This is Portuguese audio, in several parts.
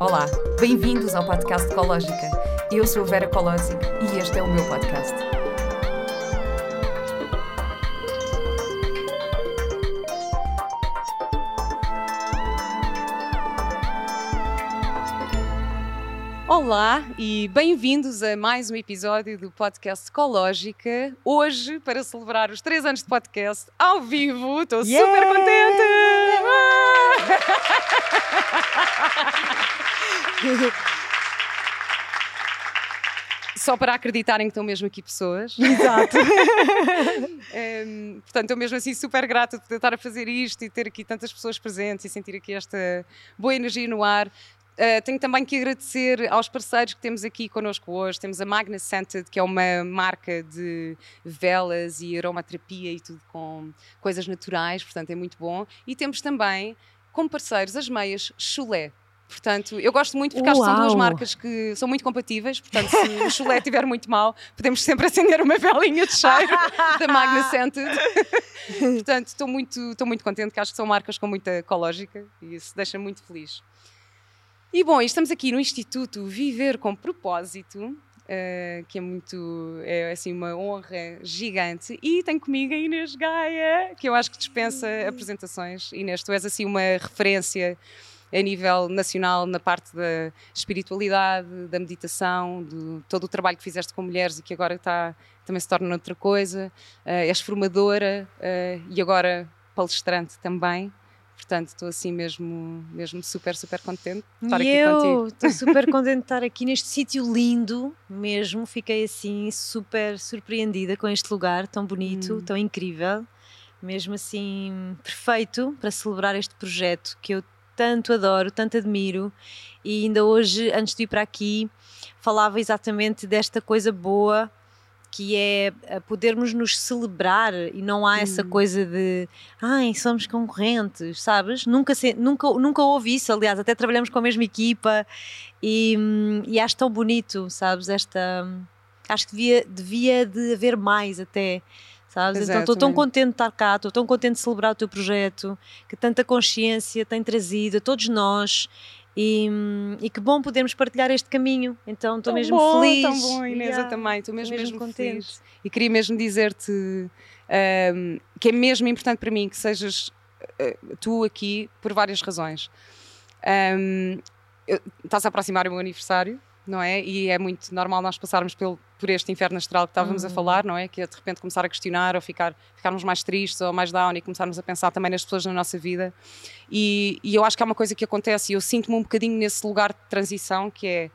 Olá, bem-vindos ao podcast Ecológica. Eu sou a Vera Colosi e este é o meu podcast. Olá e bem-vindos a mais um episódio do podcast Ecológica. Hoje, para celebrar os três anos de podcast ao vivo, estou Yeah! super contente! Só para acreditarem que estão mesmo aqui pessoas. Exato. Um, portanto, estou mesmo assim super grata de estar a fazer isto e ter aqui tantas pessoas presentes e sentir aqui esta boa energia no ar. Uh, tenho também que agradecer aos parceiros que temos aqui connosco hoje. Temos a Magna Scented, que é uma marca de velas e aromaterapia e tudo com coisas naturais, portanto é muito bom. E temos também como parceiros as meias Chulé. Portanto, eu gosto muito porque acho que são duas Uau! marcas que são muito compatíveis. Portanto, se o chulé estiver muito mal, podemos sempre acender uma velinha de cheiro da Magna Scented. portanto, estou muito, estou muito contente, que acho que são marcas com muita ecológica e isso deixa muito feliz. E bom, estamos aqui no Instituto Viver com Propósito, eh, que é muito, é assim uma honra gigante. E tenho comigo a Inês Gaia, que eu acho que dispensa apresentações. Inês, tu és assim uma referência a nível nacional na parte da espiritualidade, da meditação, de todo o trabalho que fizeste com mulheres e que agora está, também se torna outra coisa. Eh, és formadora eh, e agora palestrante também. Portanto, estou assim mesmo, mesmo super, super contente de estar e aqui eu contigo. estou super contente de estar aqui neste sítio lindo mesmo. Fiquei assim super surpreendida com este lugar tão bonito, Hum. tão incrível, mesmo assim perfeito para celebrar este projeto que eu tanto adoro, tanto admiro. E ainda hoje, antes de ir para aqui, falava exatamente desta coisa boa que é eh, podermos nos celebrar e não há essa Hum. coisa de ai, somos concorrentes, sabes? Nunca, se, nunca, nunca houve isso, aliás, até trabalhamos com a mesma equipa e, hum, e acho tão bonito, sabes? Esta hum, acho que devia, devia de haver mais até. Sabes? Então estou tão contente de estar cá, estou tão contente de celebrar o teu projeto, que tanta consciência tem trazido a todos nós e, e que bom podermos partilhar este caminho. Então estou mesmo bom, feliz. Tão bom, Inês, eu Yeah. também. Estou mesmo, mesmo mesmo contente. feliz. E queria mesmo dizer-te ahm, que é mesmo importante para mim que sejas eh, tu aqui por várias razões. Eu- estás a aproximar o meu aniversário, não é? E é muito normal nós passarmos pelo, por este inferno astral que estávamos a Uhum. falar, não é? Que é de repente começar a questionar ou ficar, ficarmos mais tristes ou mais down e começarmos a pensar também nas pessoas na nossa vida. E, e eu acho que há uma coisa que acontece e eu sinto-me um bocadinho nesse lugar de transição que é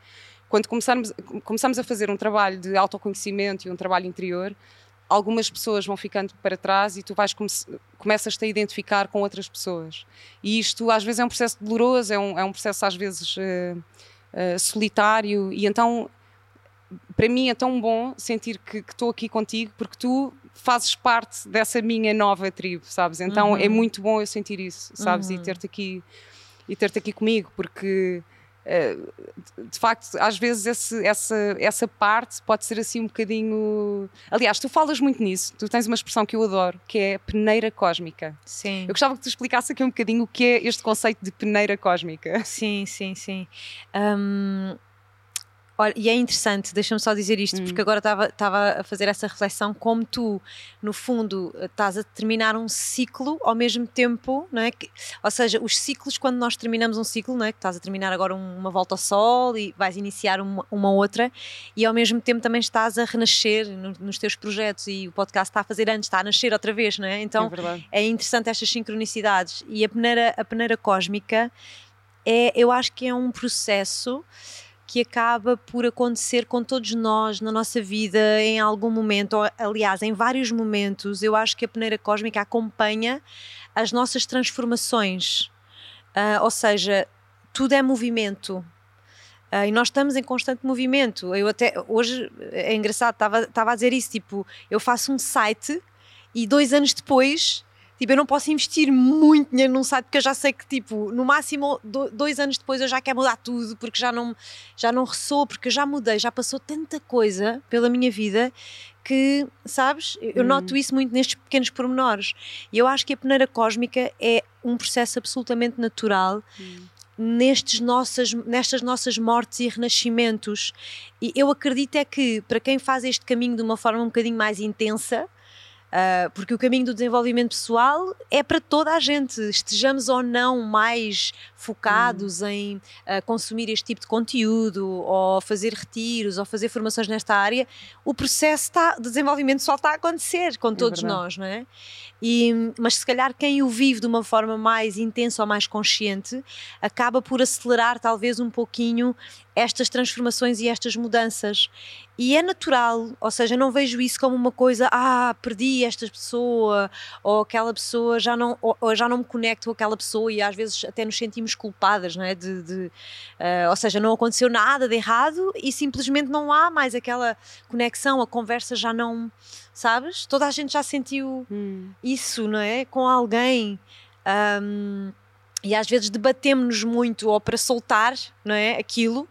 quando começarmos, começamos a fazer um trabalho de autoconhecimento e um trabalho interior, algumas pessoas vão ficando para trás e tu vais come começas-te a identificar com outras pessoas. E isto às vezes é um processo doloroso, é um, é um processo às vezes eh, eh, solitário e então para mim é tão bom sentir que estou aqui contigo porque tu fazes parte dessa minha nova tribo, sabes? Então Uhum. é muito bom eu sentir isso, sabes? E Uhum. ter-te aqui e ter-te aqui comigo porque de- de facto, às vezes esse- essa, essa parte pode ser assim um bocadinho. Aliás, tu falas muito nisso, tu tens uma expressão que eu adoro, que é peneira cósmica. Sim. Eu gostava que tu explicasse aqui um bocadinho o que é este conceito de peneira cósmica. Sim, sim, sim. Hum, olha, e é interessante, deixa-me só dizer isto, Hum. porque agora estava- a fazer essa reflexão, como tu, no fundo, estás a terminar um ciclo ao mesmo tempo, não é? Que- ou seja, os ciclos, quando nós terminamos um ciclo, não é? Que estás a terminar agora um- uma volta ao sol e vais iniciar uma, uma outra, e ao mesmo tempo também estás a renascer no- nos teus projetos, e o podcast está a fazer antes, está a nascer outra vez, não é? Então, é é interessante estas sincronicidades e a peneira, a peneira cósmica é, eu acho que é um processo que acaba por acontecer com todos nós na nossa vida em algum momento, ou, aliás, em vários momentos. Eu acho que a peneira cósmica acompanha as nossas transformações, Ah, ou seja, tudo é movimento. Ah, e nós estamos em constante movimento. Eu até hoje é engraçado, estava a dizer isso, tipo, eu faço um site e dois anos depois, tipo, eu não posso investir muito dinheiro num site porque eu já sei que, tipo, no máximo do- dois anos depois eu já quero mudar tudo porque já não, já não ressoa, porque eu já mudei, já passou tanta coisa pela minha vida que, sabes, eu Hum. noto isso muito nestes pequenos pormenores. E eu acho que a peneira cósmica é um processo absolutamente natural nestes nossas, nestas nossas mortes e renascimentos. E eu acredito é que para quem faz este caminho de uma forma um bocadinho mais intensa, Uh, porque o caminho do desenvolvimento pessoal é para toda a gente, estejamos ou não mais focados hum. em uh, consumir este tipo de conteúdo, ou fazer retiros, ou fazer formações nesta área, o processo tá, de desenvolvimento só está a acontecer com é todos nós, não é? E, mas se calhar quem o vive de uma forma mais intensa ou mais consciente acaba por acelerar talvez um pouquinho estas transformações e estas mudanças. E é natural, ou seja, não vejo isso como uma coisa, ah, perdi esta pessoa, ou aquela pessoa já não, ou, ou já não me conecto com aquela pessoa e às vezes até nos sentimos culpadas, não é? De, de uh, ou seja, não aconteceu nada de errado e simplesmente não há mais aquela conexão, a conversa já não, sabes? Toda a gente já sentiu hum. isso, não é? Com alguém. Um, e às vezes debatemos-nos muito ou para soltar não é, aquilo,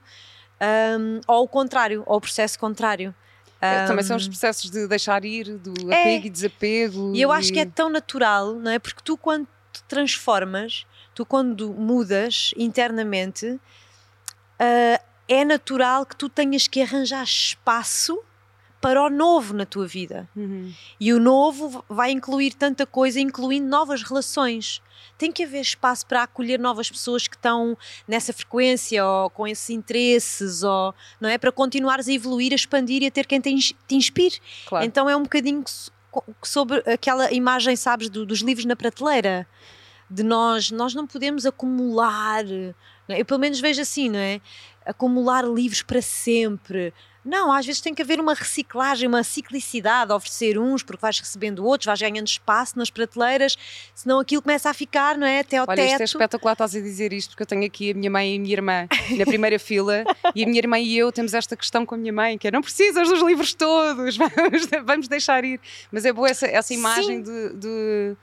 um, ou o contrário, ou o processo contrário. É, também são os processos de deixar ir, do é. apego e desapego. E eu acho que é tão natural, não é? Porque tu, quando te transformas, tu, quando mudas internamente, uh, é natural que tu tenhas que arranjar espaço para o novo na tua vida. Uhum. E o novo vai incluir tanta coisa, incluindo novas relações. Tem que haver espaço para acolher novas pessoas que estão nessa frequência ou com esses interesses, ou não é? Para continuares a evoluir, a expandir e a ter quem te, inspire. Claro. Então é um bocadinho sobre aquela imagem, sabes, do, dos livros na prateleira. De nós, nós não podemos acumular. É? Eu pelo menos vejo assim, não é? Acumular livros para sempre, não, às vezes tem que haver uma reciclagem, uma ciclicidade, oferecer uns porque vais recebendo outros, vais ganhando espaço nas prateleiras, senão aquilo começa a ficar, não é? Até ao Olha, teto. isto é espetacular, estás a dizer isto, porque eu tenho aqui a minha mãe e a minha irmã na primeira fila e a minha irmã e eu temos esta questão com a minha mãe, que é não precisas dos livros todos, vamos, vamos deixar ir. Mas é boa essa, essa imagem Sim. de. de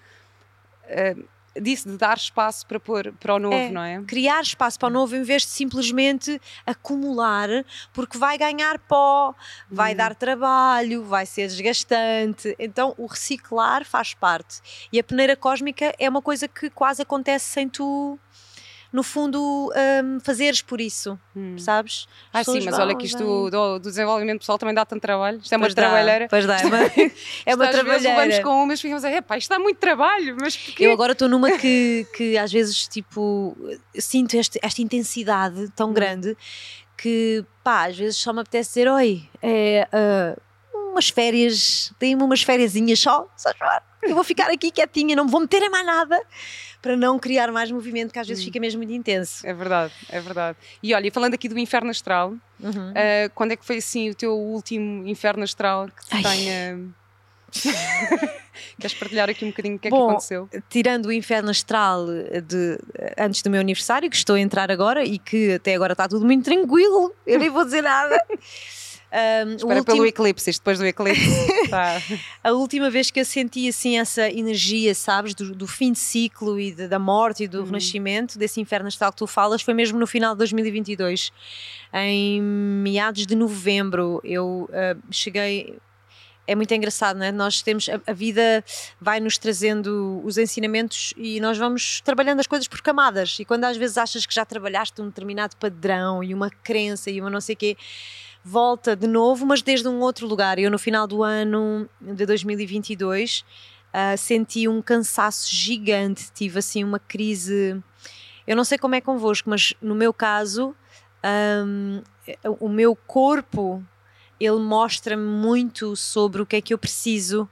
uh, disso, de dar espaço para pôr para o novo, é, não é? Criar espaço para o novo em vez de simplesmente acumular, porque vai ganhar pó, vai hum. dar trabalho, vai ser desgastante. Então o reciclar faz parte. E a peneira cósmica é uma coisa que quase acontece sem tu no fundo, um, fazeres por isso, hum. sabes? ah, sim, mas olha que isto do, do, desenvolvimento pessoal também dá tanto trabalho. Isto é uma trabalheira. Pois dá, é uma, é uma trabalheira. Vamos com umas ficamos a dizer, isto dá muito trabalho, mas porquê? Eu agora estou numa que, que às vezes, tipo, sinto este, esta intensidade tão hum. grande que, pá, às vezes só me apetece dizer, oi, é... Uh, umas férias, tenho umas férias só, só eu vou ficar aqui quietinha, não me vou meter em mais nada para não criar mais movimento, que às vezes hum. fica mesmo muito intenso. É verdade, é verdade. E olha, falando aqui do inferno astral, uhum. uh, quando é que foi assim o teu último inferno astral que te tenha. Queres partilhar aqui um bocadinho o que Bom, é que aconteceu? Tirando o inferno astral de, antes do meu aniversário, que estou a entrar agora e que até agora está tudo muito tranquilo, eu nem vou dizer nada. Um, Espera último... pelo eclipse, isto depois do eclipse. tá. A última vez que eu senti assim essa energia, sabes, do, do fim de ciclo e de, da morte e do uhum. renascimento, desse inferno astral que tu falas, foi mesmo no final de 2022. Em meados de novembro, eu uh, cheguei é muito engraçado, não é? Nós temos a, a, vida vai nos trazendo os ensinamentos e nós vamos trabalhando as coisas por camadas. E quando às vezes achas que já trabalhaste um determinado padrão e uma crença e uma não sei quê, volta de novo, mas desde um outro lugar. Eu, no final do ano de 2022, uh, ah, senti um cansaço gigante, tive assim uma crise. Eu não sei como é convosco, mas no meu caso, um, o meu corpo ele mostra-me muito sobre o que é que eu preciso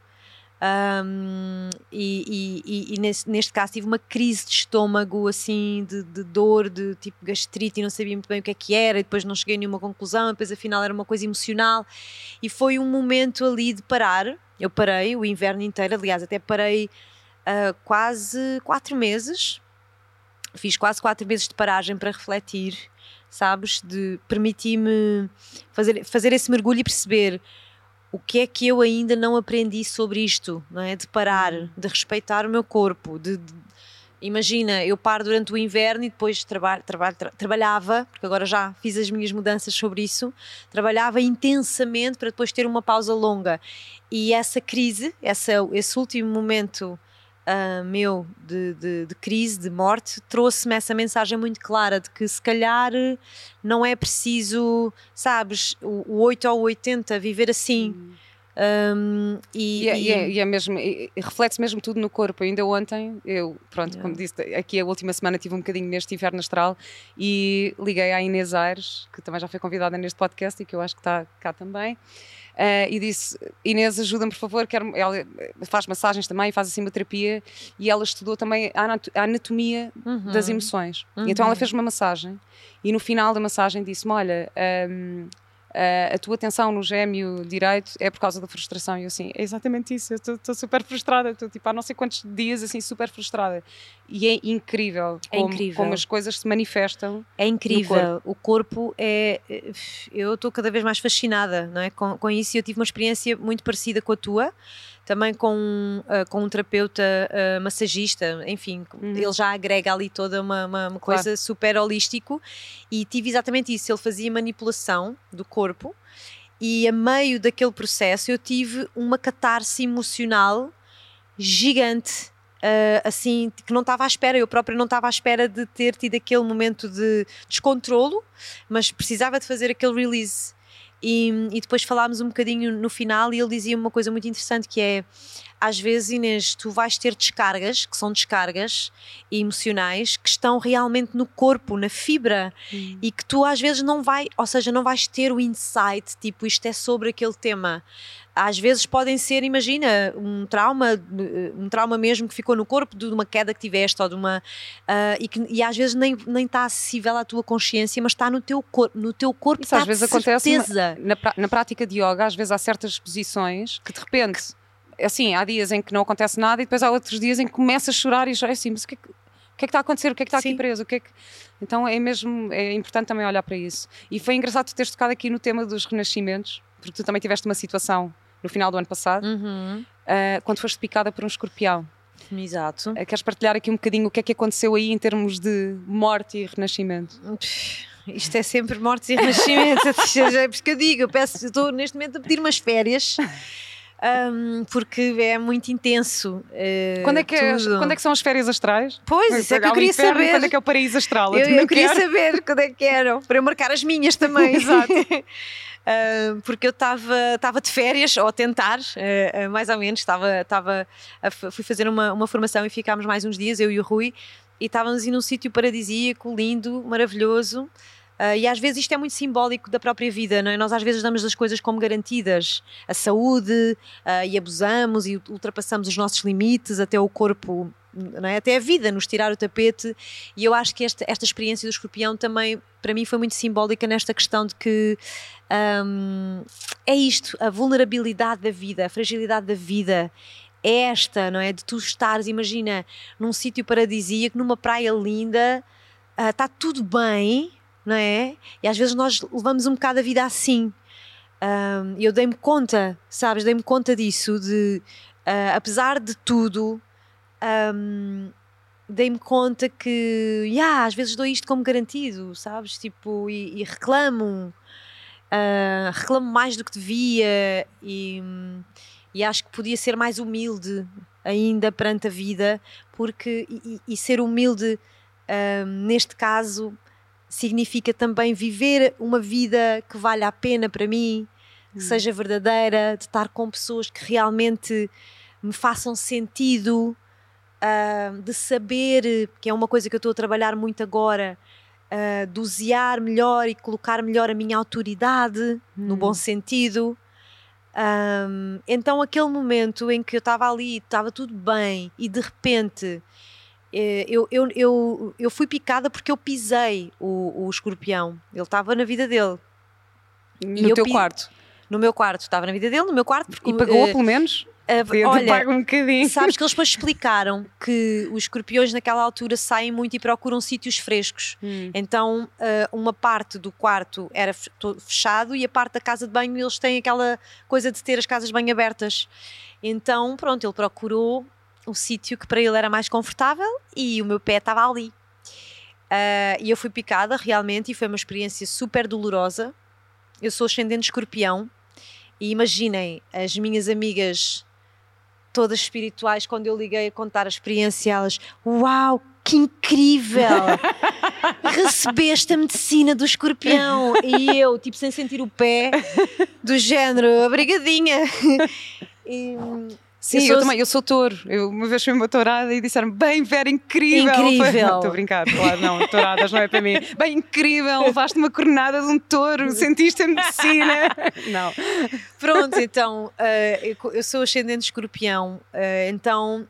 um, e, e, e nesse, neste caso tive uma crise de estômago, assim, de, de, dor, de tipo gastrite, e não sabia muito bem o que é que era, e depois não cheguei a nenhuma conclusão, depois afinal era uma coisa emocional, e foi um momento ali de parar. Eu parei o inverno inteiro, aliás, até parei uh, quase quatro meses, fiz quase quatro meses de paragem para refletir, sabes? De permitir-me fazer, fazer esse mergulho e perceber o que é que eu ainda não aprendi sobre isto, não é? De parar, uhum. de respeitar o meu corpo, de, de imagina, eu paro durante o inverno e depois traba, traba, tra, trabalhava, porque agora já fiz as minhas mudanças sobre isso, trabalhava intensamente para depois ter uma pausa longa. E essa crise, essa, esse último momento uh, meu de, de, de, crise, de morte, trouxe-me essa mensagem muito clara de que se calhar não é preciso, sabes, o, o 8 ou 80 viver assim. Hum. Um, e, e, é, e, é, e, é, mesmo, reflete-se mesmo tudo no corpo. Ainda ontem, eu, pronto, yeah. como disse, aqui a última semana tive um bocadinho neste inverno astral e liguei à Inês Aires, que também já foi convidada neste podcast e que eu acho que está cá também. Uh, e disse: Inês, ajuda-me por favor. Quero, ela faz massagens também, faz assim uma terapia e ela estudou também a anatomia uhum. das emoções. Uhum. então ela fez uma massagem e no final da massagem disse-me: Olha, um, uh, a tua atenção no gêmeo direito é por causa da frustração. E eu assim, é exatamente isso, eu estou super frustrada, estou tipo há não sei quantos dias assim super frustrada. E é incrível, é como, incrível. como as coisas se manifestam. É incrível, corpo. o corpo é. Eu estou cada vez mais fascinada não é? com, com isso e eu tive uma experiência muito parecida com a tua também com, uh, com um terapeuta uh, massagista, enfim, uhum. ele já agrega ali toda uma, uma, uma coisa claro. super holístico e tive exatamente isso, ele fazia manipulação do corpo e a meio daquele processo eu tive uma catarse emocional gigante. Uh, assim, que não estava à espera, eu própria não estava à espera de ter tido aquele momento de descontrolo, mas precisava de fazer aquele release e, e depois falámos um bocadinho no final e ele dizia uma coisa muito interessante que é às vezes, Inês, tu vais ter descargas, que são descargas emocionais, que estão realmente no corpo, na fibra, hum. e que tu às vezes não vai, ou seja, não vais ter o insight, tipo, isto é sobre aquele tema às vezes podem ser, imagina, um trauma, um trauma mesmo que ficou no corpo de uma queda que tiveste ou de uma uh, e, que, e às vezes nem, nem está acessível à tua consciência, mas está no teu corpo, no teu corpo Isso às vezes acontece na, na prática de yoga, às vezes há certas posições que de repente, assim, há dias em que não acontece nada e depois há outros dias em que começa a chorar e já é assim, mas o que é que, o que é que está a acontecer? O que é que está Sim. aqui preso? O que é que... Então é mesmo é importante também olhar para isso. E foi engraçado tu teres tocado aqui no tema dos renascimentos, porque tu também tiveste uma situação no final do ano passado, uhum. uh, quando foste picada por um escorpião. Exato. Uh, queres partilhar aqui um bocadinho o que é que aconteceu aí em termos de morte e renascimento? Isto é sempre mortes e renascimentos, é por isso que eu digo, eu peço, estou neste momento a pedir umas férias. Um, porque é muito intenso. Uh, quando, é que é, quando é que são as férias astrais? Pois, isso é que eu queria inferno, saber. Quando é que é o paraíso astral? Eu, eu, eu queria saber quando é que eram, para eu marcar as minhas também. Exato. Uh, porque eu estava de férias, ou a tentar, uh, mais ou menos, estava fui fazer uma, uma formação e ficámos mais uns dias, eu e o Rui, e estávamos num sítio paradisíaco, lindo, maravilhoso. Uh, e às vezes isto é muito simbólico da própria vida, não é? Nós às vezes damos as coisas como garantidas, a saúde, uh, e abusamos e ultrapassamos os nossos limites, até o corpo, não é? até a vida, nos tirar o tapete. E eu acho que esta, esta experiência do escorpião também, para mim, foi muito simbólica nesta questão de que um, é isto, a vulnerabilidade da vida, a fragilidade da vida é esta, não é? De tu estares, imagina, num sítio paradisíaco, numa praia linda, está ah, uh, tudo bem, não é? E às vezes nós levamos um bocado a vida assim. E um, eu dei-me conta, sabes? Dei-me conta disso, de uh, apesar de tudo, um, dei-me conta que, yeah, às vezes dou isto como garantido, sabes? Tipo, e, e reclamo uh, reclamo mais do que devia e, e acho que podia ser mais humilde ainda perante a vida, porque e, e ser humilde uh, neste caso significa também viver uma vida que vale a pena para mim, que hum. seja verdadeira, de estar com pessoas que realmente me façam sentido, uh, de saber, que é uma coisa que eu estou a trabalhar muito agora, uh, dosear melhor e colocar melhor a minha autoridade, hum. no bom sentido. Um, então, aquele momento em que eu estava ali, estava tudo bem, e de repente eh, eu, eu, eu, eu fui picada porque eu pisei o, o escorpião. Ele estava na vida dele. No teu quarto? No meu quarto, estava na vida dele, no meu quarto. Porque, e pagou uh, pelo menos? Uh, olha, um bocadinho. sabes que eles depois explicaram que os escorpiões naquela altura saem muito e procuram sítios frescos. Hum. Então, uh, uma parte do quarto era fechado e a parte da casa de banho eles têm aquela coisa de ter as casas bem abertas. Então, pronto, ele procurou um sítio que para ele era mais confortável e o meu pé estava ali. Uh, e eu fui picada realmente e foi uma experiência super dolorosa. Eu sou ascendente escorpião e imaginem as minhas amigas todas espirituais, quando eu liguei a contar a experiência, elas, uau, que incrível! Recebeste a medicina do escorpião e eu, tipo, sem sentir o pé, do género, obrigadinha. E, Sim, eu, eu também, eu sou touro. Eu uma vez fui uma tourada e disseram bem, Vera, incrível. Incrível. Estou a brincar, claro, não, touradas não é para mim. Bem, incrível, levaste uma coronada de um touro, sentiste a medicina. Não. Pronto, então, uh, eu sou ascendente escorpião, uh, então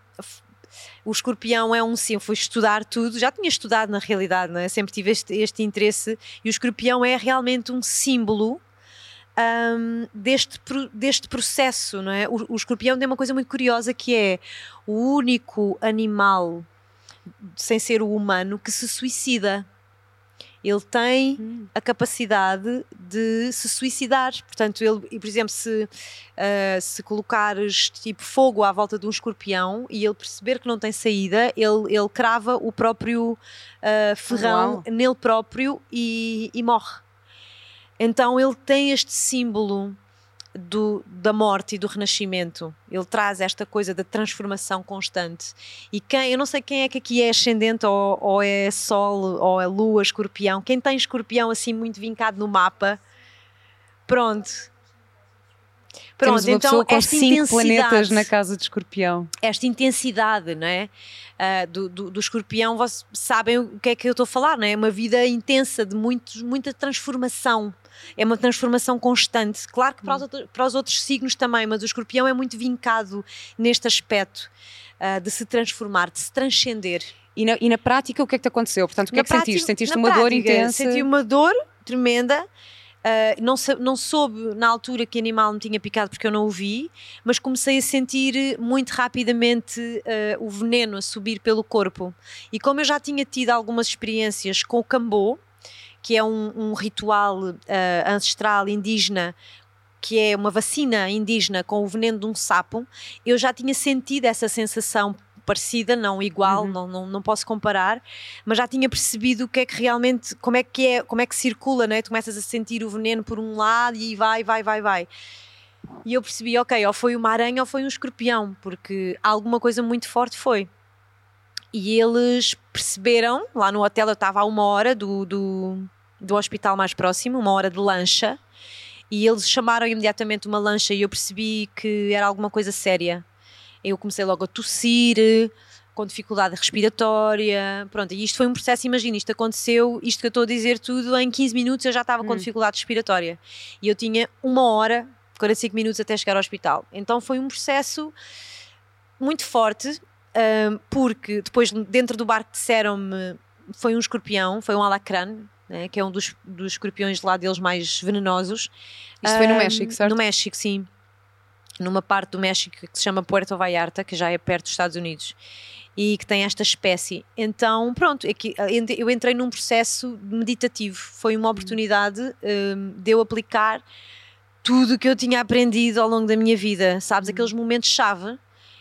o escorpião é um sim, fui estudar tudo, já tinha estudado na realidade, é? sempre tive este, este interesse, e o escorpião é realmente um símbolo um, deste, deste processo, não é? O, o escorpião tem uma coisa muito curiosa que é o único animal sem ser o humano que se suicida. Ele tem hum. a capacidade de se suicidar. Portanto, ele, por exemplo, se, uh, se colocares tipo fogo à volta de um escorpião e ele perceber que não tem saída, ele, ele crava o próprio uh, ferrão Uau. nele próprio e, e morre. Então ele tem este símbolo do, da morte e do renascimento. Ele traz esta coisa da transformação constante. E quem, eu não sei quem é que aqui é ascendente ou, ou é Sol ou é Lua, Escorpião. Quem tem Escorpião assim muito vincado no mapa, pronto. Pronto, Temos uma então pessoa com cinco planetas na casa de Escorpião. Esta intensidade, não é? Uh, do, do, do, escorpião, vocês sabem o que é que eu estou a falar, não é? Uma vida intensa, de muito, muita transformação é uma transformação constante. Claro que para os, hum. outros, para os outros signos também, mas o escorpião é muito vincado neste aspecto uh, de se transformar, de se transcender. E na, e na, prática, o que é que te aconteceu? Portanto, o que na é que prática, sentiste? Sentiste uma prática, dor intensa? Senti uma dor tremenda. Uh, não, não soube na altura que animal me tinha picado porque eu não o vi, mas comecei a sentir muito rapidamente uh, o veneno a subir pelo corpo. E como eu já tinha tido algumas experiências com o cambô, que é um, um ritual uh, ancestral indígena que é uma vacina indígena com o veneno de um sapo, eu já tinha sentido essa sensação parecida, não igual, uhum. não, não, não posso comparar, mas já tinha percebido o que é que realmente, como é que é, como é que circula, né? Tu começas a sentir o veneno por um lado e vai, vai, vai, vai. E eu percebi, ok, ou foi uma aranha ou foi um escorpião, porque alguma coisa muito forte foi. E eles perceberam, lá no hotel eu estava a uma hora do, do, do hospital mais próximo, uma hora de lancha, e eles chamaram imediatamente uma lancha e eu percebi que era alguma coisa séria. Eu comecei logo a tossir, com dificuldade respiratória, pronto, e isto foi um processo, imagina, isto aconteceu, isto que eu estou a dizer tudo, em 15 minutos eu já estava hum. com dificuldade respiratória, e eu tinha uma hora, 45 minutos até chegar ao hospital, então foi um processo muito forte, um, porque depois dentro do barco disseram-me, foi um escorpião, foi um alacrã, né, que é um dos, dos escorpiões lá deles mais venenosos. Isto um, foi no México, certo? No México, sim. Numa parte do México que se chama Puerto Vallarta, que já é perto dos Estados Unidos e que tem esta espécie. Então, pronto, é eu entrei num processo meditativo. Foi uma oportunidade um, de eu aplicar tudo que eu tinha aprendido ao longo da minha vida. Sabes, aqueles momentos-chave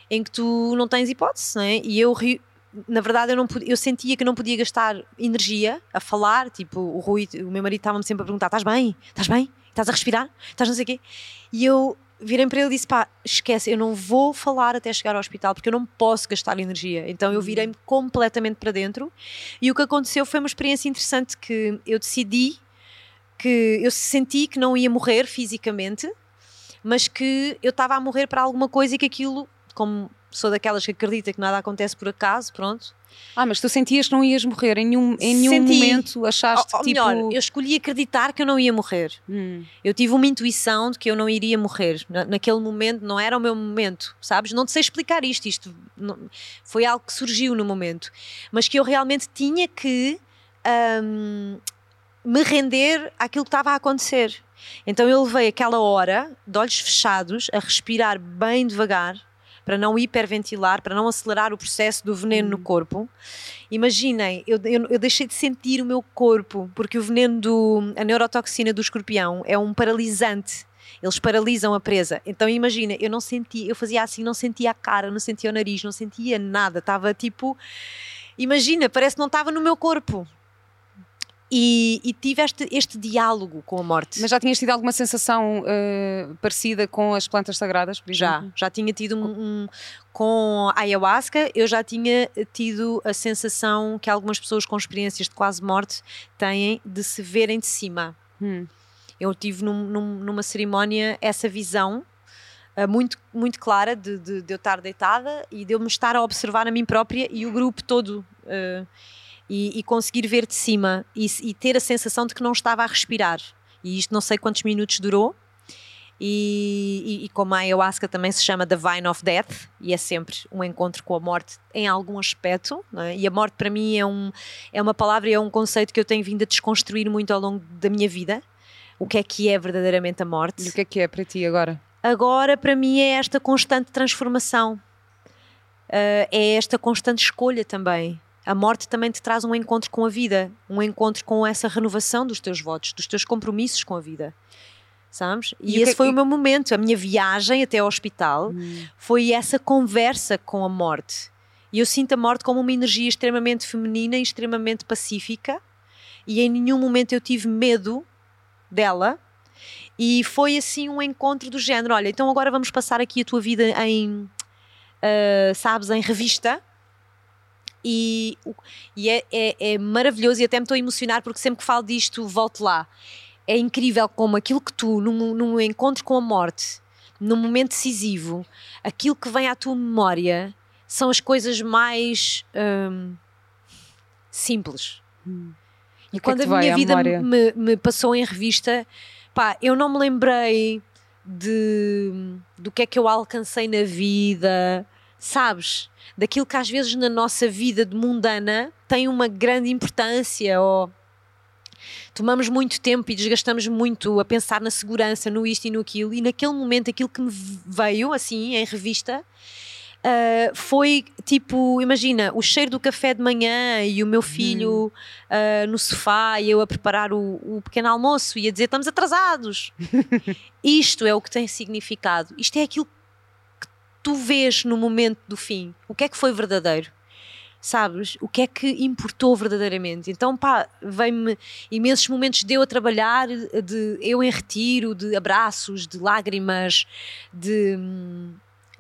em que tu não tens hipótese, não é? E eu na verdade eu não podia, eu sentia que não podia gastar energia a falar, tipo, o Rui, o meu marido estava-me sempre a perguntar: "Estás bem? Estás bem? Estás a respirar? Estás não sei o quê?" E eu virei para ele e disse: "Pá, esquece, eu não vou falar até chegar ao hospital porque eu não posso gastar energia". Então eu virei-me completamente para dentro. E o que aconteceu foi uma experiência interessante que eu decidi que eu senti que não ia morrer fisicamente, mas que eu estava a morrer para alguma coisa e que aquilo como sou daquelas que acredita que nada acontece por acaso, pronto. Ah, mas tu sentias que não ias morrer em nenhum, em nenhum Senti, momento, achaste ou, ou tipo... melhor, eu escolhi acreditar que eu não ia morrer. Hum. Eu tive uma intuição de que eu não iria morrer. Na, naquele momento não era o meu momento, sabes? Não te sei explicar isto, isto não, foi algo que surgiu no momento. Mas que eu realmente tinha que um, me render àquilo que estava a acontecer. Então eu levei aquela hora, de olhos fechados, a respirar bem devagar, para não hiperventilar, para não acelerar o processo do veneno no hum. corpo. Imaginem, eu, eu, eu, deixei de sentir o meu corpo, porque o veneno, do, a neurotoxina do escorpião é um paralisante. Eles paralisam a presa. Então imagina, eu não sentia, eu fazia assim, não sentia a cara, não sentia o nariz, não sentia nada. Estava tipo. Imagina, parece que não estava no meu corpo. E, e tive este, diálogo com a morte. Mas já tinhas tido alguma sensação uh, parecida com as plantas sagradas, por exemplo? Já, já tinha tido um, um, Com a ayahuasca, eu já tinha tido a sensação que algumas pessoas com experiências de quase morte têm de se verem de cima. Hum. Eu tive num, num, numa cerimónia essa visão uh, muito, muito clara de, de, de, eu estar deitada e de eu me estar a observar a mim própria e o grupo todo. Uh, e, e conseguir ver de cima e, e, ter a sensação de que não estava a respirar. E isto não sei quantos minutos durou. E, e, e como a ayahuasca também se chama The Vine of Death, e é sempre um encontro com a morte em algum aspecto, é? e a morte para mim é, um, é uma palavra e é um conceito que eu tenho vindo a desconstruir muito ao longo da minha vida. O que é que é verdadeiramente a morte? E o que é que é para ti agora? Agora, para mim, é esta constante transformação, uh, é esta constante escolha também. A morte também te traz um encontro com a vida, um encontro com essa renovação dos teus votos, dos teus compromissos com a vida. Sabes? E, e esse que... foi o meu momento, a minha viagem até ao hospital hum. foi essa conversa com a morte. E eu sinto a morte como uma energia extremamente feminina e extremamente pacífica, e em nenhum momento eu tive medo dela. E foi assim um encontro do género: olha, então agora vamos passar aqui a tua vida em, uh, sabes, em revista e, e é, é, é, maravilhoso e até me estou a emocionar porque sempre que falo disto volto lá. É incrível como aquilo que tu, num, num encontro com a morte, num momento decisivo, aquilo que vem à tua memória são as coisas mais hum, simples. Hum. E quando é a minha vida me, me, passou em revista, pá, eu não me lembrei de do que é que eu alcancei na vida, sabes? daquilo que às vezes na nossa vida de mundana tem uma grande importância ou tomamos muito tempo e desgastamos muito a pensar na segurança, no isto e no aquilo, e naquele momento aquilo que me veio assim em revista uh, foi tipo, imagina, o cheiro do café de manhã e o meu filho uh, no sofá e eu a preparar o, o pequeno almoço e a dizer estamos atrasados. Isto é o que tem significado. Isto é aquilo tu vês no momento do fim? O que é que foi verdadeiro? Sabes? O que é que importou verdadeiramente? Então, pá, vem-me imensos momentos de eu a trabalhar, de eu em retiro, de abraços, de lágrimas, de,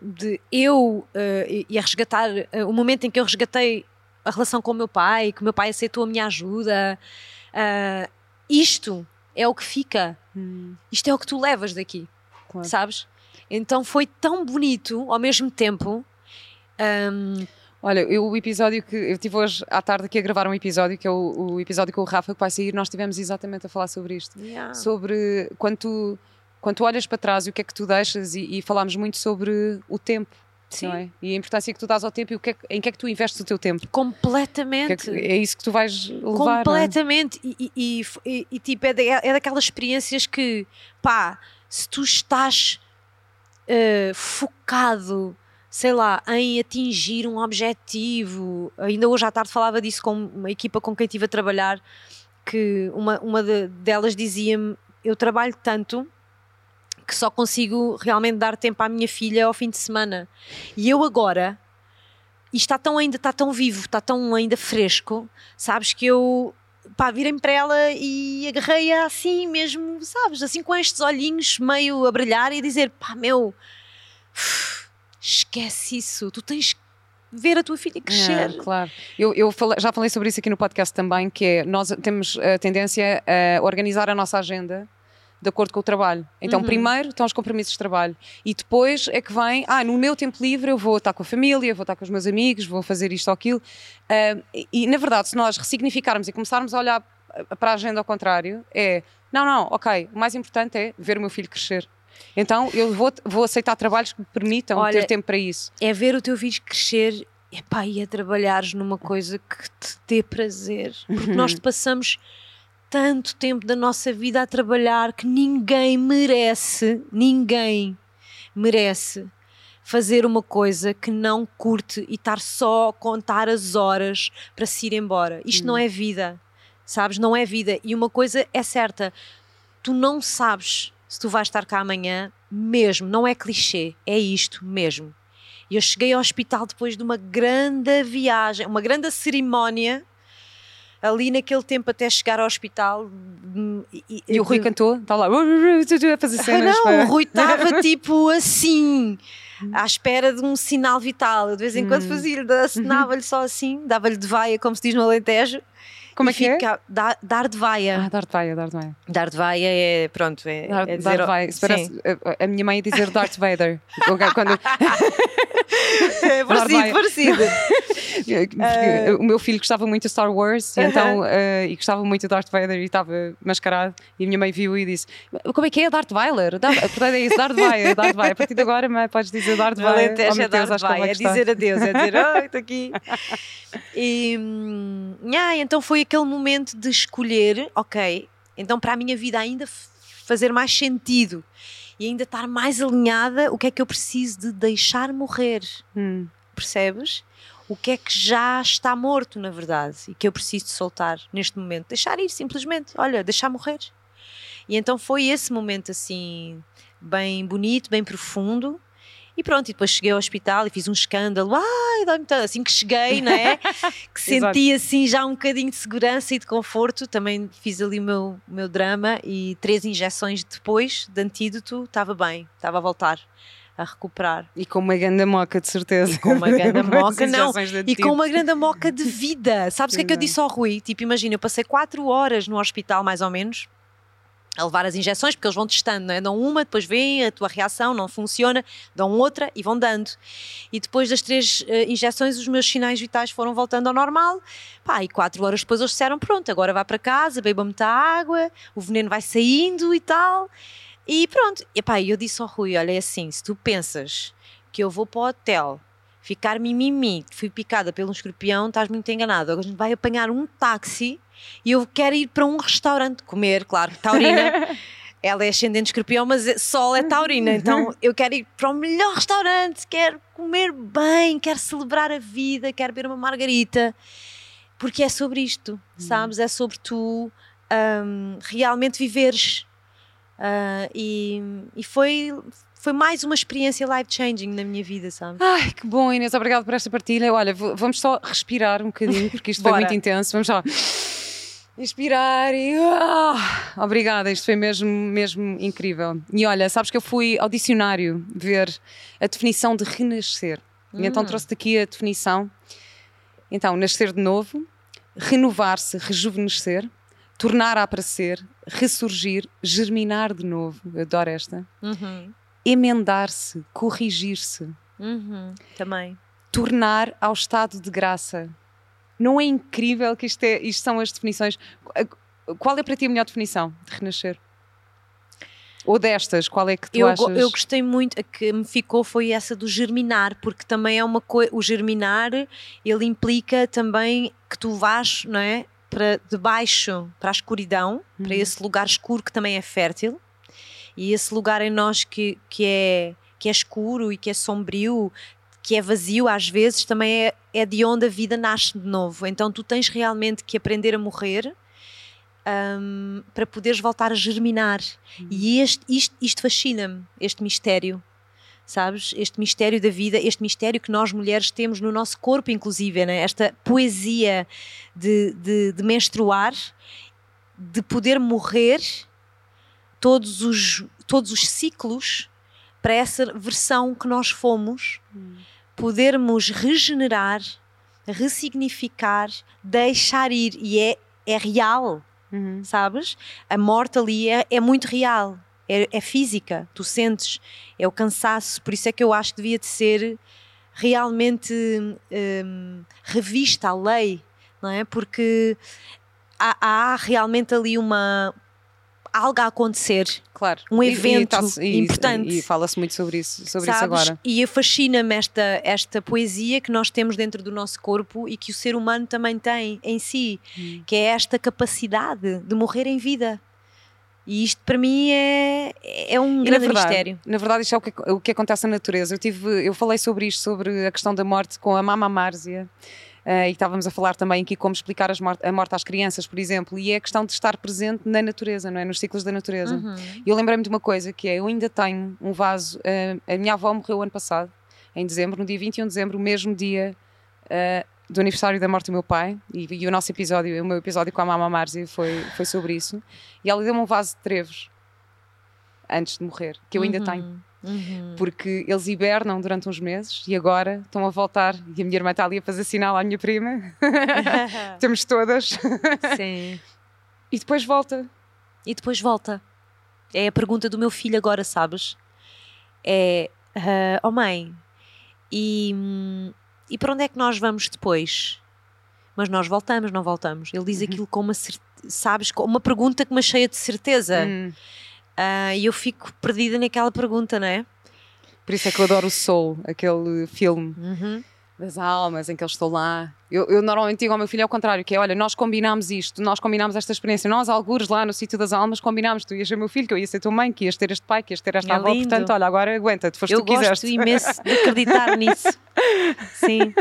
de eu uh, e a resgatar uh, o momento em que eu resgatei a relação com o meu pai, que o meu pai aceitou a minha ajuda. Uh, isto é o que fica. Hum. Isto é o que tu levas daqui. Claro. Sabes? Então foi tão bonito ao mesmo tempo. Um, Olha, eu, o episódio que eu tive hoje à tarde aqui a gravar um episódio, que é o, o episódio com o Rafa que vai sair, nós estivemos exatamente a falar sobre isto. Yeah. Sobre quando tu, quando tu olhas para trás e o que é que tu deixas, e, e falámos muito sobre o tempo. Sim. É? E a importância que tu dás ao tempo e o que é, em que é que tu investes o teu tempo. Completamente. É, que, é, isso que tu vais levar. É? Completamente. E, e, e, e, tipo, é, é daquelas experiências que, pá, se tu estás uh, focado, sei lá, em atingir um objetivo. Ainda hoje à tarde falava disso com uma equipa com quem estive a trabalhar, que uma, uma de, delas dizia-me: Eu trabalho tanto que só consigo realmente dar tempo à minha filha ao fim de semana. E eu agora, e está tão ainda, está tão vivo, está tão ainda fresco, sabes que eu pá, virei para ela e agarrei-a assim mesmo, sabes, assim com estes olhinhos meio a brilhar e dizer, pá, meu, esquece isso, tu tens ver a tua filha crescer. É, claro. Eu, eu falei, já falei sobre isso aqui no podcast também, que é, nós temos a tendência a organizar a nossa agenda de acordo com o trabalho. Então, uhum. primeiro estão os compromissos de trabalho e depois é que vem, ah, no meu tempo livre eu vou estar com a família, vou estar com os meus amigos, vou fazer isto ou aquilo. Uh, e, e, na verdade, se nós ressignificarmos e começarmos a olhar para a agenda ao contrário, é, não, não, ok, o mais importante é ver o meu filho crescer. Então, eu vou, vou aceitar trabalhos que me permitam Olha, ter tempo para isso. É ver o teu filho crescer epá, e a trabalhares numa coisa que te dê prazer. Porque nós te passamos tanto tempo da nossa vida a trabalhar que ninguém merece, ninguém merece fazer uma coisa que não curte e estar só a contar as horas para se ir embora. Isto hum. não é vida, sabes? Não é vida. E uma coisa é certa: tu não sabes se tu vais estar cá amanhã, mesmo. Não é clichê, é isto mesmo. E eu cheguei ao hospital depois de uma grande viagem, uma grande cerimónia ali naquele tempo até chegar ao hospital. hum, E, E o Rui cantou, está lá a fazer Ah, cenas. não, para- o Rui estava tipo assim, à espera de um sinal vital. Eu de vez em quando Hum. fazia-lhe, assinava-lhe só assim, dava-lhe de vaia, como se diz no Alentejo. Como é que é? fica- dá- dar de vaia. Ah, Darth Vader, Darth Vader. Dar de vaia é, pronto, é, Darth, é dizer... Darth Vader. Sim. parece- a, a minha mãe ia dizer Darth Vader. Quando, É parecido, parecido. porque o meu filho gostava muito de Star Wars e, Aham. então, eh, e gostava muito de Darth Vader e estava mascarado. E a minha mãe viu e disse: Como é que é Darth Vader? Darth, portanto, é isso, Darth Vader, Darth Vader. A partir de agora, mãe, podes dizer Darth Vader. Alentejo Oh, meu é Deus, vaia, vai é dizer adeus, é dizer, oi, estou aqui. E hum, ah, então foi aquele momento de escolher, ok, então para a minha vida ainda fazer mais sentido e ainda estar mais alinhada, o que é que eu preciso de deixar morrer, Hum. percebes? O que é que já está morto, na verdade, e que eu preciso de soltar neste momento? Deixar ir, simplesmente, olha, deixar morrer. E então foi esse momento assim, bem bonito, bem profundo. E pronto, e depois cheguei ao hospital e fiz um escândalo. Ai, dói-me tanto. Assim que cheguei, não é? Que senti assim já um bocadinho de segurança e de conforto. Também fiz ali o meu, meu drama e três injeções depois de antídoto, estava bem, estava a voltar a recuperar. E com uma grande moca, de certeza. com uma grande moca, não. E com uma grande moca de vida. Sabes o que é que eu disse ao Rui? Tipo, imagina, eu passei quatro horas no hospital, mais ou menos, a levar as injeções, porque eles vão testando, não é? Dão uma, depois vêm a tua reação, não funciona, dão outra e vão dando. E depois das três eh, injeções, os meus sinais vitais foram voltando ao normal. Pá, e quatro horas depois eles disseram: pronto, agora vá para casa, beba muita água, o veneno vai saindo e tal. E pronto. E pá, eu disse ao Rui: olha, é assim, se tu pensas que eu vou para o hotel ficar mimimi, fui picada pelo escorpião, estás muito enganado. Agora a gente vai apanhar um táxi e eu quero ir para um restaurante comer, claro, taurina. Ela é ascendente escorpião, mas Sol é taurina, então eu quero ir para o melhor restaurante, quero comer bem, quero celebrar a vida, quero beber uma margarita, porque é sobre isto, sabes? É sobre tu hum, realmente viveres. Ah, e, e foi, foi mais uma experiência life-changing na minha vida, sabes? Ai, que bom, Inês, obrigado por esta partilha. Olha, vamos só respirar um bocadinho, porque isto foi muito intenso. Vamos só inspirar e. ah, obrigada, isto foi mesmo, mesmo incrível. E olha, sabes que eu fui ao dicionário ver a definição de renascer. E então Hum. trouxe-te aqui a definição. Então, nascer de novo, renovar-se, rejuvenescer, tornar a aparecer, ressurgir, germinar de novo. Eu adoro esta. Uhum. Emendar-se, corrigir-se Uhum. Também. tornar ao estado de graça. Não é incrível que isto, é, isto são as definições? Qual é para ti a melhor definição de renascer? Ou destas, qual é que tu Eu, achas? eu gostei muito, a que me ficou foi essa do germinar, porque também é uma coisa. O germinar ele implica também que tu vás, não é? Para debaixo, para a escuridão, para Uhum. esse lugar escuro que também é fértil, e esse lugar em nós que, que, é, que é escuro e que é sombrio, que é vazio às vezes, também é, é de onde a vida nasce de novo. Então tu tens realmente que aprender a morrer. hum, para poderes voltar a germinar. E este, isto, isto fascina-me, este mistério, sabes? Este mistério da vida, este mistério que nós mulheres temos no nosso corpo, inclusive, né? esta poesia de, de, de menstruar, de poder morrer todos os, todos os ciclos para essa versão que nós fomos, podermos regenerar, ressignificar, deixar ir. E é, é real Uhum. sabes? A morte ali é, é muito real, é, é física, tu sentes, é o cansaço, por isso é que eu acho que devia de ser realmente hum, revista a lei, não é? Porque há, há realmente ali uma algo a acontecer, Claro. Um E- e evento tá-se- e- importante. E, fala-se muito sobre isso, sobre sabes? isso agora. E fascina-me esta, esta poesia que nós temos dentro do nosso corpo e que o ser humano também tem em si, Hum. que é esta capacidade de morrer em vida. E isto para mim é, é um E na grande verdade, mistério. Na verdade, isto é o que, o que acontece na natureza. Eu, tive, eu falei sobre isto, sobre a questão da morte com a Mama Márzia. Eh, e estávamos a falar também aqui como explicar as mor- a morte às crianças, por exemplo, e é a questão de estar presente na natureza, não é? Nos ciclos da natureza. Uhum. E eu lembrei-me de uma coisa que é, eu ainda tenho um vaso, eh, a minha avó morreu ano passado, em dezembro, no dia 21 de dezembro, o mesmo dia eh, do aniversário da morte do meu pai e, e o nosso episódio, o meu episódio com a Mama Marzi foi, foi sobre isso. E ela deu-me um vaso de trevos antes de morrer, que eu ainda Uhum, tenho. Uhum. Porque eles hibernam durante uns meses e agora estão a voltar. E a minha irmã está ali a fazer sinal à minha prima. Temos todas. Sim. E depois volta. E depois volta. É a pergunta do meu filho agora, sabes? É, ah, oh mãe, e, e para onde é que nós vamos depois? Mas nós voltamos, não voltamos. Ele diz aquilo com uma, sabes, com uma pergunta que me cheia de certeza. Hum. Ah, e eu fico perdida naquela pergunta, não é? Por isso é que eu adoro o Soul, aquele filme Uhum. das almas em que eles estão lá. Eu, eu normalmente digo ao meu filho ao contrário, que é, olha, nós combinámos isto, nós combinámos esta experiência, nós, algures lá no sítio das almas, combinámos, tu ias ser meu filho, que eu ia ser tua mãe, que ias ter este pai, que ias ter esta É avó, lindo. portanto, olha, agora aguenta-te, foste Eu tu que gosto quiseste. imenso de acreditar nisso. Sim.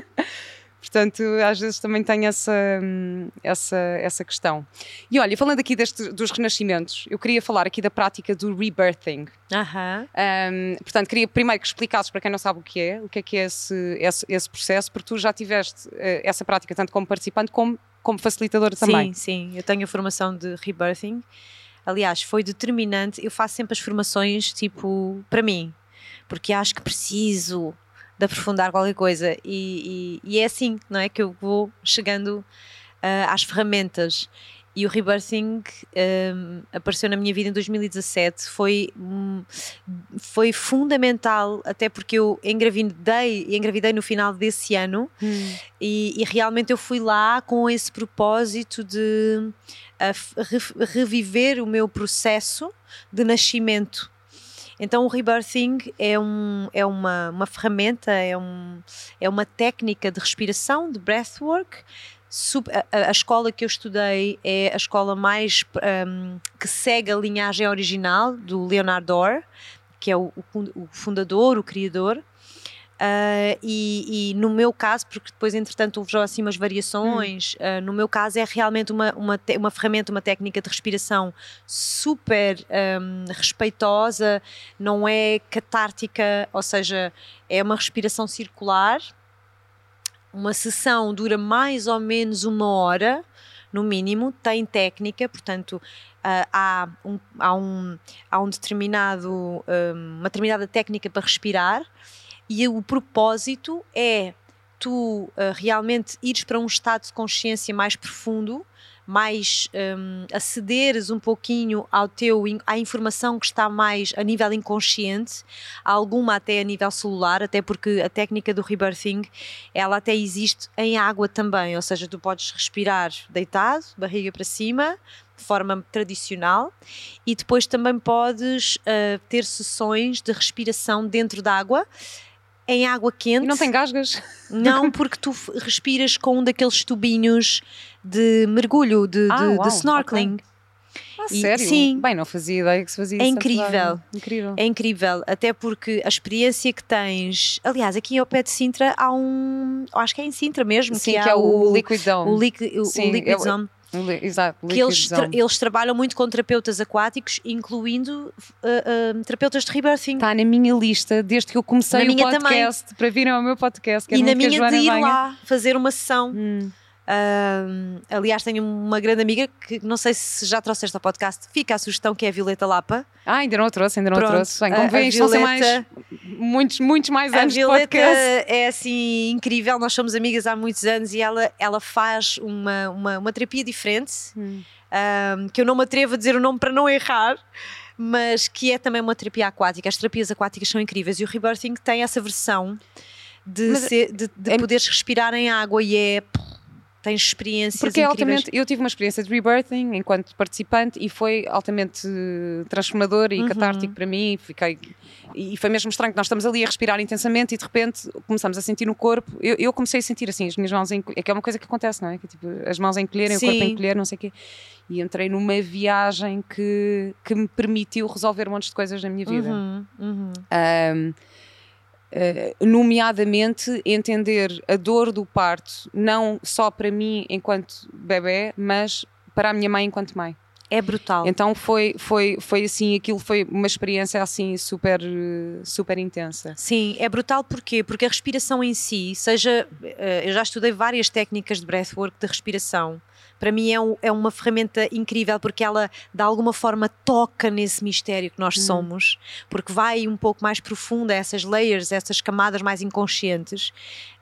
Portanto, às vezes também tenho essa, hum, essa, essa questão. E olha, falando aqui deste, dos renascimentos, eu queria falar aqui da prática do rebirthing. Aham. Um, portanto, queria primeiro que explicasses para quem não sabe o que é, o que é que é esse, esse, esse processo, porque tu já tiveste eh, essa prática tanto como participante como como facilitadora também. Sim, sim. Eu tenho a formação de rebirthing. Aliás, foi determinante. Eu faço sempre as formações, tipo, para mim, porque acho que preciso de aprofundar qualquer coisa. E, e- e é assim, não é? Que eu vou chegando ah, às ferramentas. E o rebirthing hum, apareceu na minha vida em 2017. Foi, hum, foi fundamental, até porque eu engravidei, engravidei no final desse ano. Hum. E, e realmente eu fui lá com esse propósito de ah, f- re- reviver o meu processo de nascimento. Então o rebirthing é, um, é uma, uma ferramenta, é, um, é uma técnica de respiração, de breathwork. A, a- escola que eu estudei é a escola mais ahm, que segue a linhagem original do Leonard Orr, que é o, o fundador, o criador. Ah, e, e no meu caso, porque depois entretanto houve já assim umas variações, ah, no meu caso é realmente uma, uma, uma ferramenta, uma técnica de respiração super ahm, respeitosa, não é catártica, ou seja, é uma respiração circular. Uma sessão dura mais ou menos uma hora, no mínimo, tem técnica, portanto, ah, há, um, há, um, há um determinado, hum, uma determinada técnica para respirar e o propósito é tu ah, realmente ires para um estado de consciência mais profundo, mais hum, acederes um pouquinho ao teu, à informação que está mais a nível inconsciente, alguma até a nível celular, até porque a técnica do rebirthing ela até existe em água também, ou seja, tu podes respirar deitado, barriga para cima, de forma tradicional, e depois também podes ah, ter sessões de respiração dentro da água, em água quente. E não tem gasgas? Não, porque tu respiras com um daqueles tubinhos de mergulho, de, Ah, de- de uau, snorkeling. Ah, E- sério? sim. Bem, não fazia ideia que se fazia É isso. da incrível. Incrível. É incrível, até porque a experiência que tens. Aliás, aqui ao pé de Sintra há um. Acho que é em Sintra mesmo. Sim, que, que é o, Liquid Dome. o, liqui- o- o Sim, Liquid eu- Zone. O Exato, que eles, tra- eles trabalham muito com terapeutas aquáticos, incluindo uh, uh, terapeutas de rebirthing. Está na minha lista desde que eu comecei Na o podcast para virem ao meu podcast. e Quero na muito que a minha de Joana ir venha. lá fazer uma sessão. Hum. Aliás, tenho uma grande amiga que não sei se já trouxeste ao podcast, fica a sugestão que é a Violeta Lapa. Ah, ainda não a trouxe, ainda não Pronto, a trouxe. Bem, como a- a isto são mais muitos, muitos mais A anos de Violeta é assim incrível, nós somos amigas há muitos anos e ela, ela faz uma, uma, uma terapia diferente, Hum. um, que eu não me atrevo a dizer o nome para não errar, mas que é também uma terapia aquática. As terapias aquáticas são incríveis e o rebirthing tem essa versão de, ser- de, de é- poderes respirar em água e é. Tens experiências Porque é altamente, eu tive uma experiência de rebirthing enquanto participante e foi altamente eh, transformador e Uhum. catártico para mim. Fiquei, e foi mesmo estranho que nós estamos ali a respirar intensamente e de repente começamos a sentir no corpo. Eu, eu comecei a sentir assim, as minhas mãos encolher, é que é uma coisa que acontece, não é? Que, tipo, as mãos a encolherem, o corpo a Sim. encolher, não sei o quê. E entrei numa viagem que, que me permitiu resolver um monte de coisas na minha vida. Uhum, uhum. Um, eh, nomeadamente entender a dor do parto, não só para mim enquanto bebê, mas para a minha mãe enquanto mãe. É brutal. Então foi, foi, foi assim, aquilo foi uma experiência assim super, super intensa. Sim, é brutal porquê? Porque a respiração em si, seja, eh, eu já estudei várias técnicas de breathwork de respiração para mim é, um, é, uma ferramenta incrível porque ela de alguma forma toca nesse mistério que nós hum. somos, porque vai um pouco mais profunda essas layers, essas camadas mais inconscientes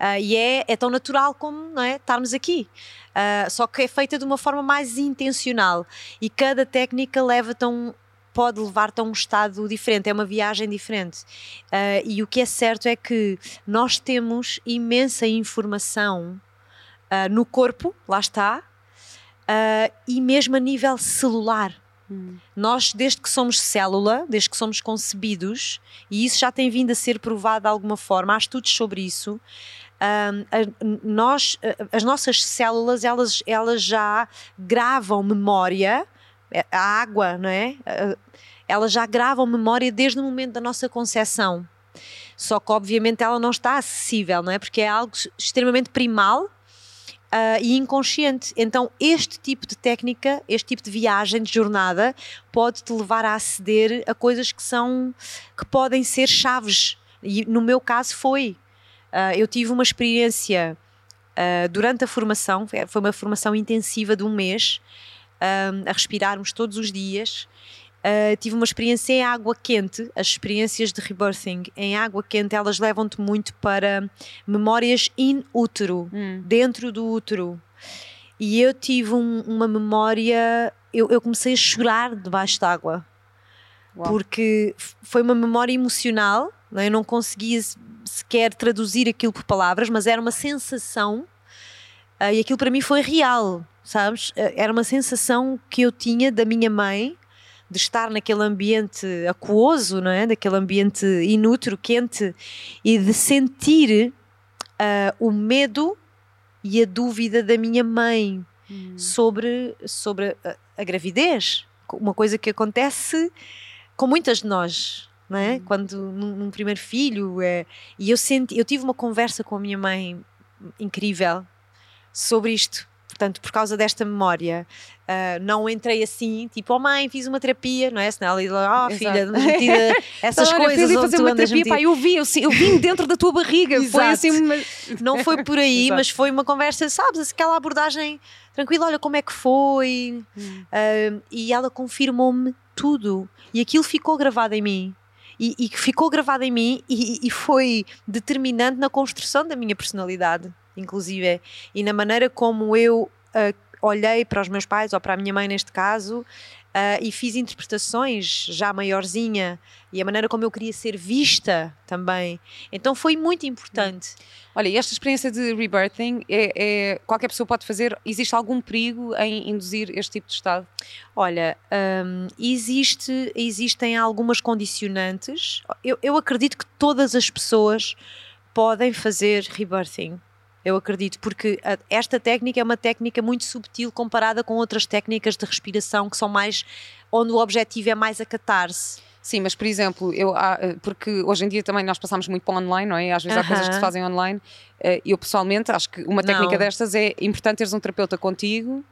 uh, e é, é, tão natural como é, estarmos aqui. Uh, só que é feita de uma forma mais intencional e cada técnica leva tão pode levar-te a um estado diferente, é uma viagem diferente. Uh, e o que é certo é que nós temos imensa informação uh, no corpo, lá está, uh, e mesmo a nível celular. Hum. Nós, desde que somos célula, desde que somos concebidos, e isso já tem vindo a ser provado de alguma forma, há estudos sobre isso. Um, a, nós, as nossas células, elas, elas já gravam memória, é, a água, não é? Elas já gravam memória desde o momento da nossa concepção. Só que, obviamente, ela não está acessível, não é? Porque é algo extremamente primal uh, e inconsciente. Então, este tipo de técnica, este tipo de viagem, de jornada, pode te levar a aceder a coisas que são que podem ser chaves. E no meu caso foi. Uh, eu tive uma experiência uh, durante a formação, foi uma formação intensiva de um mês, a respirarmos todos os dias Uh, tive uma experiência em água quente. As experiências de rebirthing em água quente elas levam-te muito para memórias in útero, hum. dentro do útero. E eu tive um, uma memória. Eu, eu, comecei a chorar debaixo d'água porque foi uma memória emocional. Não é? Eu não conseguia sequer traduzir aquilo por palavras, mas era uma sensação uh, e aquilo para mim foi real, sabes? Uh, era uma sensação que eu tinha da minha mãe de estar naquele ambiente aquoso, não é? Daquele ambiente inútero, quente e de sentir uh, o medo e a dúvida da minha mãe hum. sobre, sobre a, a, gravidez. Uma coisa que acontece com muitas de nós, não é? Hum. Quando num, num, primeiro filho. É, e eu, senti, eu tive uma conversa com a minha mãe incrível sobre isto portanto, por causa desta memória, uh, não entrei assim, tipo, oh mãe, fiz uma terapia, não é? Senão ela ia lá, oh filha, metida, essas então, coisas. Olha, fazer uma terapia, pá, eu vi, eu, eu vim dentro da tua barriga, foi assim uma... Não foi por aí, mas foi uma conversa, sabes, aquela abordagem tranquila, olha como é que foi. Hum. Uh, e ela confirmou-me tudo. E aquilo ficou gravado em mim. E, e ficou gravado em mim e, e foi determinante na construção da minha personalidade inclusive, e na maneira como eu uh, olhei para os meus pais, ou para a minha mãe neste caso, Uh, e fiz interpretações já maiorzinha e a maneira como eu queria ser vista também. Então foi muito importante. Olha, e esta experiência de rebirthing é, é, qualquer pessoa pode fazer? Existe algum perigo em induzir este tipo de estado? Olha, um, existe, existem algumas condicionantes. Eu, eu acredito que todas as pessoas podem fazer rebirthing eu acredito, porque esta técnica é uma técnica muito subtil comparada com outras técnicas de respiração que são mais onde o objetivo é mais acatar-se. Sim, mas por exemplo, eu, eh, porque hoje em dia também nós passamos muito para online, não é? Às vezes uh -huh. há coisas que se fazem online. Eh, eu pessoalmente acho que uma técnica não. destas é importante teres um terapeuta contigo.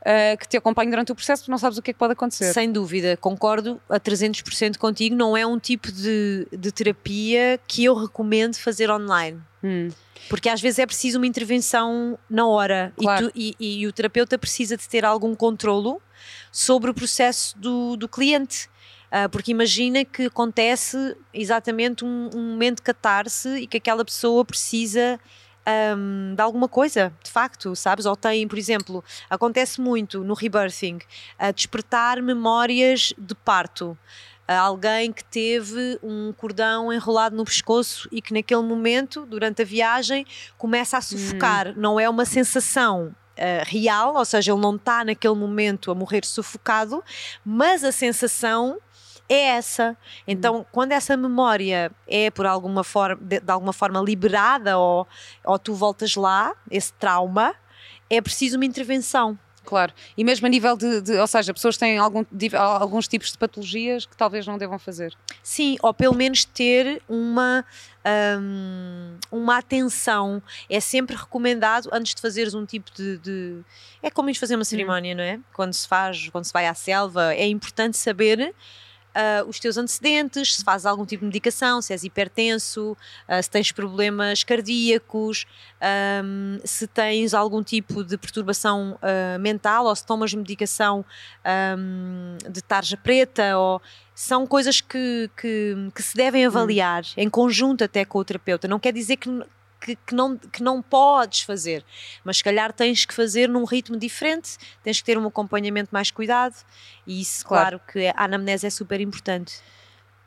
Uh, que te acompanhe durante o processo, porque não sabes o que é que pode acontecer. Sem dúvida, concordo a 300% contigo. Não é um tipo de, de terapia que eu recomendo fazer online. Hum. Porque às vezes é preciso uma intervenção na hora claro. e, tu, e, e, o terapeuta precisa de ter algum controlo sobre o processo do, do cliente. Uh, porque imagina que acontece exatamente um, um momento de catarse e que aquela pessoa precisa um, de alguma coisa, de facto, sabes? Ou tem, por exemplo, acontece muito no rebirthing, a despertar memórias de parto alguém que teve um cordão enrolado no pescoço e que naquele momento, durante a viagem, começa a sufocar. Hum. Não é uma sensação Uh, real, ou seja, ele não está naquele momento a morrer sufocado, mas a sensação é essa. Então, hum. quando essa memória é por alguma forma, de, de, alguma forma liberada ou, ou tu voltas lá, esse trauma, é preciso uma intervenção Claro. E mesmo a nível de, de ou seja, pessoas têm algum, alguns tipos de patologias que talvez não devam fazer. Sim, ou pelo menos ter uma, um, uma atenção. É sempre recomendado, antes de fazeres um tipo de. de... É como fazer uma hum. cerimónia, hum. não é? Quando se faz, quando se vai à selva, é importante saber uh, os teus antecedentes, se fazes algum tipo de medicação, se és hipertenso, uh, se tens problemas cardíacos, um, se tens algum tipo de perturbação uh, mental ou se tomas medicação um, de tarja preta ou são coisas que, que, que se devem hum. avaliar em conjunto até com o terapeuta. Não quer dizer que, que, que, não, que não podes fazer, mas se calhar tens que fazer num ritmo diferente, tens que ter um acompanhamento mais cuidado e isso, claro, claro que a anamnese é super importante.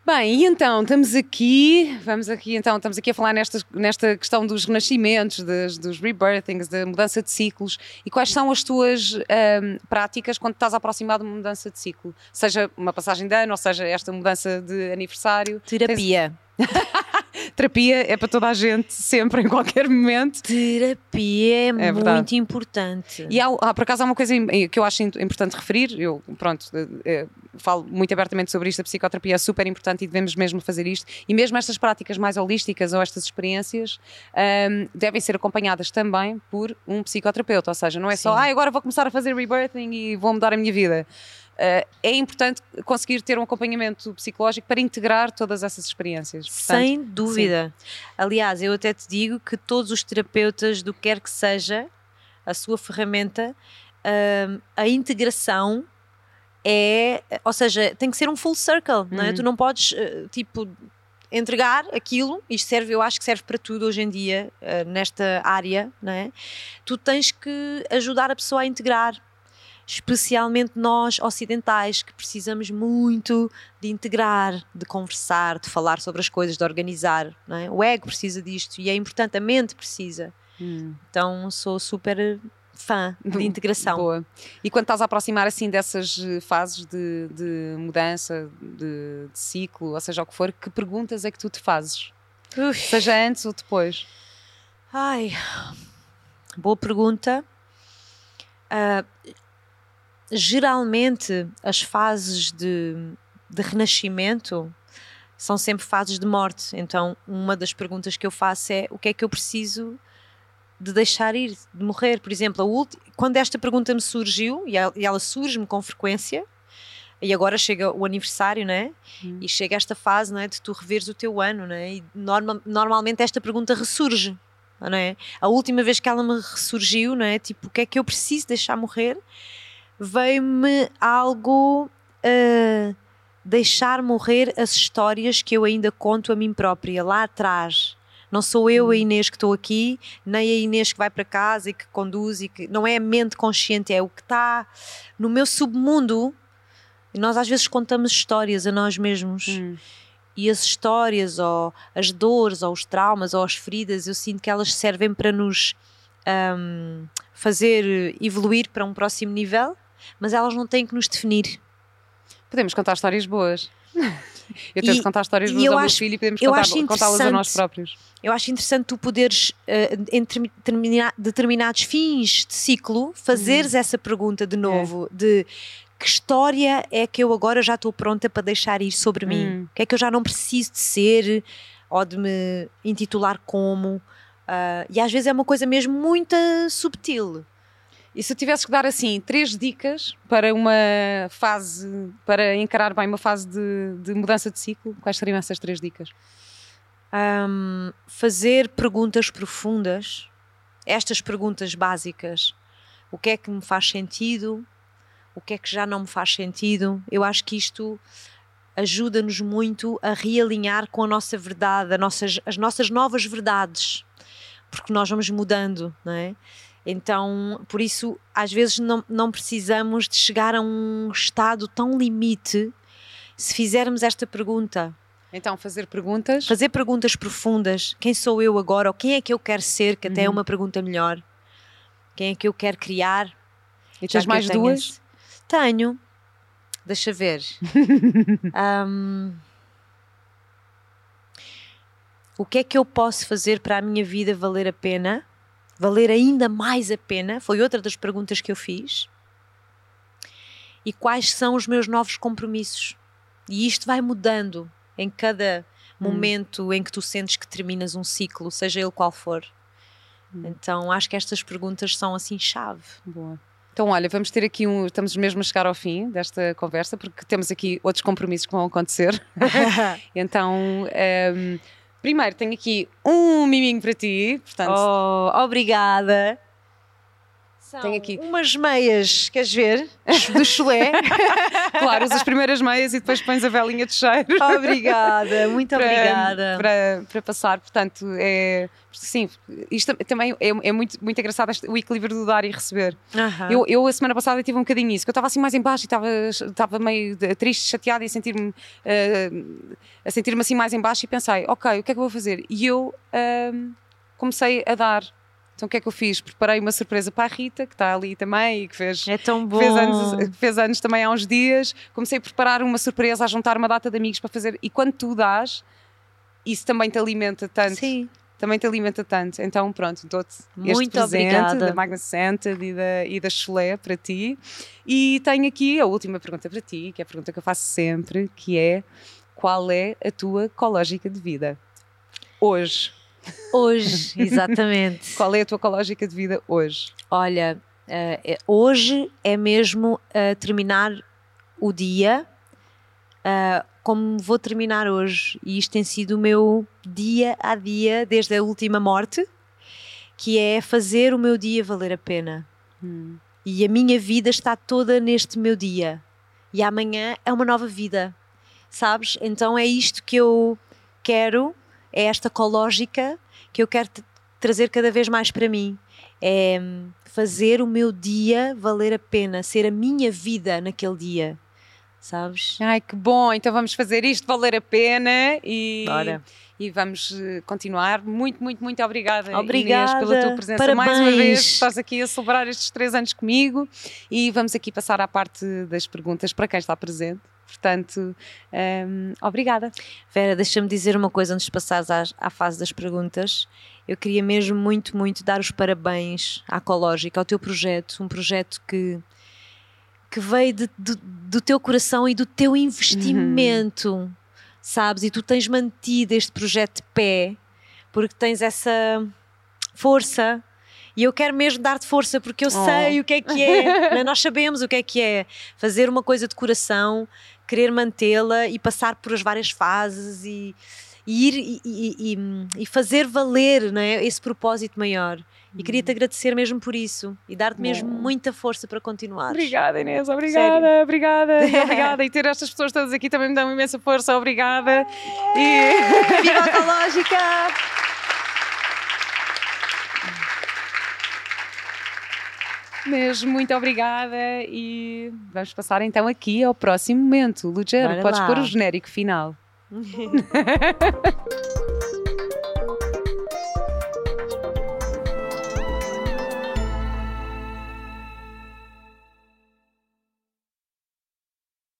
Bem, e então estamos aqui, vamos aqui então, estamos aqui a falar nesta, nesta questão dos renascimentos, dos, dos rebirthings, da mudança de ciclos e quais são as tuas um, práticas quando estás aproximado de uma mudança de ciclo? Seja uma passagem de ano, ou seja, esta mudança de aniversário. Terapia. Tens... Terapia é para toda a gente, sempre, em qualquer momento. Terapia é, é muito verdade. importante. E há, há, por acaso há uma coisa que eu acho importante referir, eu, pronto, é, falo muito abertamente sobre isto, a psicoterapia é super importante e devemos mesmo fazer isto. E mesmo estas práticas mais holísticas ou estas experiências um, devem ser acompanhadas também por um psicoterapeuta, ou seja, não é Sim. só, ah, agora vou começar a fazer rebirthing e vou mudar a minha vida. Uh, é importante conseguir ter um acompanhamento psicológico para integrar todas essas experiências. Portanto, Sem dúvida. Sim. Aliás, eu até te digo que todos os terapeutas, do que quer que seja a sua ferramenta, uh, a integração é, ou seja, tem que ser um full circle, não é? Uhum. Tu não podes, uh, tipo, entregar aquilo, isto serve, eu acho que serve para tudo hoje em dia, uh, nesta área, não é? Tu tens que ajudar a pessoa a integrar, especialmente nós ocidentais que precisamos muito de integrar, de conversar, de falar sobre as coisas, de organizar. É? O ego precisa disto e é importante, a mente precisa. Hum. Então sou super fã de integração. Boa. E quando estás a aproximar assim dessas eh, fases de, de mudança, de, de, ciclo, ou seja o que for, que perguntas é que tu te fazes? Uf. Seja antes ou depois? Ai, boa pergunta. Uh, geralmente as fases de, de renascimento são sempre fases de morte. Então, uma das perguntas que eu faço é o que é que eu preciso de deixar ir, de morrer. Por exemplo, a quando esta pergunta me surgiu, e ela surge-me com frequência, e agora chega o aniversário, né? Hum. E chega esta fase, né? De tu reveres o teu ano, né? E norma, normalmente esta pergunta ressurge, não é? A última vez que ela me ressurgiu, não é? Tipo, o que é que eu preciso deixar morrer? Veio-me algo uh, deixar morrer as histórias que eu ainda conto a mim própria lá atrás não sou eu a hum. Inês que estou aqui, nem a Inês que vai para casa e que conduz e que não é a mente consciente, é o que está no meu submundo. E nós às vezes contamos histórias a nós mesmos. Hum. E as histórias, ou as dores, ou os traumas, ou as feridas, eu sinto que elas servem para nos um, fazer evoluir para um próximo nível, mas elas não têm que nos definir. Podemos contar histórias boas. Eu tento contar histórias boas ao meu filho e podemos contá-las a nós próprios. Eu acho interessante tu poderes, uh, em determinados fins de ciclo, fazeres hum. essa pergunta de novo: é. de que história é que eu agora já estou pronta para deixar ir sobre hum. mim? O que é que eu já não preciso de ser ou de me intitular como? Uh, e às vezes é uma coisa mesmo muito subtil. E se tivesse que dar assim três dicas para uma fase, para encarar bem uma fase de, de mudança de ciclo, quais seriam essas três dicas? Um, fazer perguntas profundas, estas perguntas básicas. O que é que me faz sentido? O que é que já não me faz sentido? Eu acho que isto ajuda-nos muito a realinhar com a nossa verdade, a nossas, as nossas novas verdades, porque nós vamos mudando, não é? Então, por isso, às vezes não, não precisamos de chegar a um estado tão limite se fizermos esta pergunta. Então, fazer perguntas? Fazer perguntas profundas. Quem sou eu agora? Ou quem é que eu quero ser? Que até é uhum. é uma pergunta melhor. Quem é que eu quero criar? E tens mais duas? Tenho. Deixa ver. um... O que é que eu posso fazer para a minha vida valer a pena? Valer ainda mais a pena? Foi outra das perguntas que eu fiz. e quais são os meus novos compromissos. E isto vai mudando em cada Hum. momento em que tu sentes que terminas um ciclo, seja ele qual for. Hum. Então acho que estas perguntas são assim chave. Boa. Então, olha, vamos ter aqui um. Estamos mesmo a chegar ao fim desta conversa, porque temos aqui outros compromissos que vão acontecer. então, ehm, primeiro, tenho aqui um miminho para ti. Portanto, oh, obrigada. São Tenho aqui- umas meias, queres ver? Do chulé. claro, usas as primeiras meias e depois pões a velinha de cheiro. obrigada, muito para, obrigada. Para, para passar, portanto, é. Sim, isto também é, é muito, muito engraçado este- o equilíbrio do dar e receber. Aham. Eu, eu, a semana passada, tive um bocadinho isso, que eu estava assim mais em baixo e estava, estava meio triste, chateada e a sentir-me eh, a sentir-me assim mais em baixo e pensei, ok, o que é que eu vou fazer? E eu ahm, comecei a dar. Então o que é que eu fiz? Preparei uma surpresa para a Rita, que está ali também e que fez, É tão bom. fez, anos, fez anos também há uns dias. Comecei a preparar uma surpresa, a juntar uma data de amigos para fazer. E quando tu dás, isso também te alimenta tanto Sim. também te alimenta tanto. Então, pronto, dou-te este Muito presente obrigada. da Magna Scented e da, e da Chulé para ti. E tenho aqui a última pergunta para ti, que é a pergunta que eu faço sempre, que é qual é a tua ecológica de vida? Hoje. Hoje, exatamente. Qual é a tua ecológica de vida hoje? Olha, eh, eh, hoje é mesmo eh, terminar o dia eh, como vou terminar hoje. E isto tem sido o meu dia a dia desde a última morte, que é fazer o meu dia valer a pena. E a minha vida está toda neste meu dia. E amanhã é uma nova vida. Sabes? Então é isto que eu quero, é esta ecológica que eu quero trazer cada vez mais para mim. É fazer o meu dia valer a pena, ser a minha vida naquele dia. Sabes? Ai, que bom! Então vamos fazer isto valer a pena e, Bora. e vamos eh, continuar. Muito, muito, muito obrigada, Obrigada. Inês, pela tua presença mais uma Parabéns. vez. Estás aqui a celebrar estes três anos comigo e vamos aqui passar à parte das perguntas para quem está presente. Portanto, hum, obrigada. Vera, deixa-me dizer uma coisa antes de passares à, à fase das perguntas. Eu queria mesmo muito, muito dar os parabéns à Ecológica, ao teu projeto, um projeto que, que veio de- do- do teu coração e do teu investimento, sabes? E tu tens mantido este projeto de pé porque tens essa força. E eu quero mesmo dar-te força porque eu Oh. sei o que é que é. né? Nós sabemos o que é que é fazer uma coisa de coração, querer mantê-la e passar por as várias fases e, e ir e, e- e- fazer valer né, esse propósito maior. E queria-te agradecer mesmo por isso e dar-te mesmo Bom. muita força para continuar. Obrigada, Inês. Obrigada, obrigada, obrigada. E ter estas pessoas todas aqui também me dá uma imensa força. Obrigada. E... Viva a Ecológica! Mesmo, muito obrigada e vamos passar então aqui ao próximo momento. Lugero, Bora podes lá. pôr o genérico final.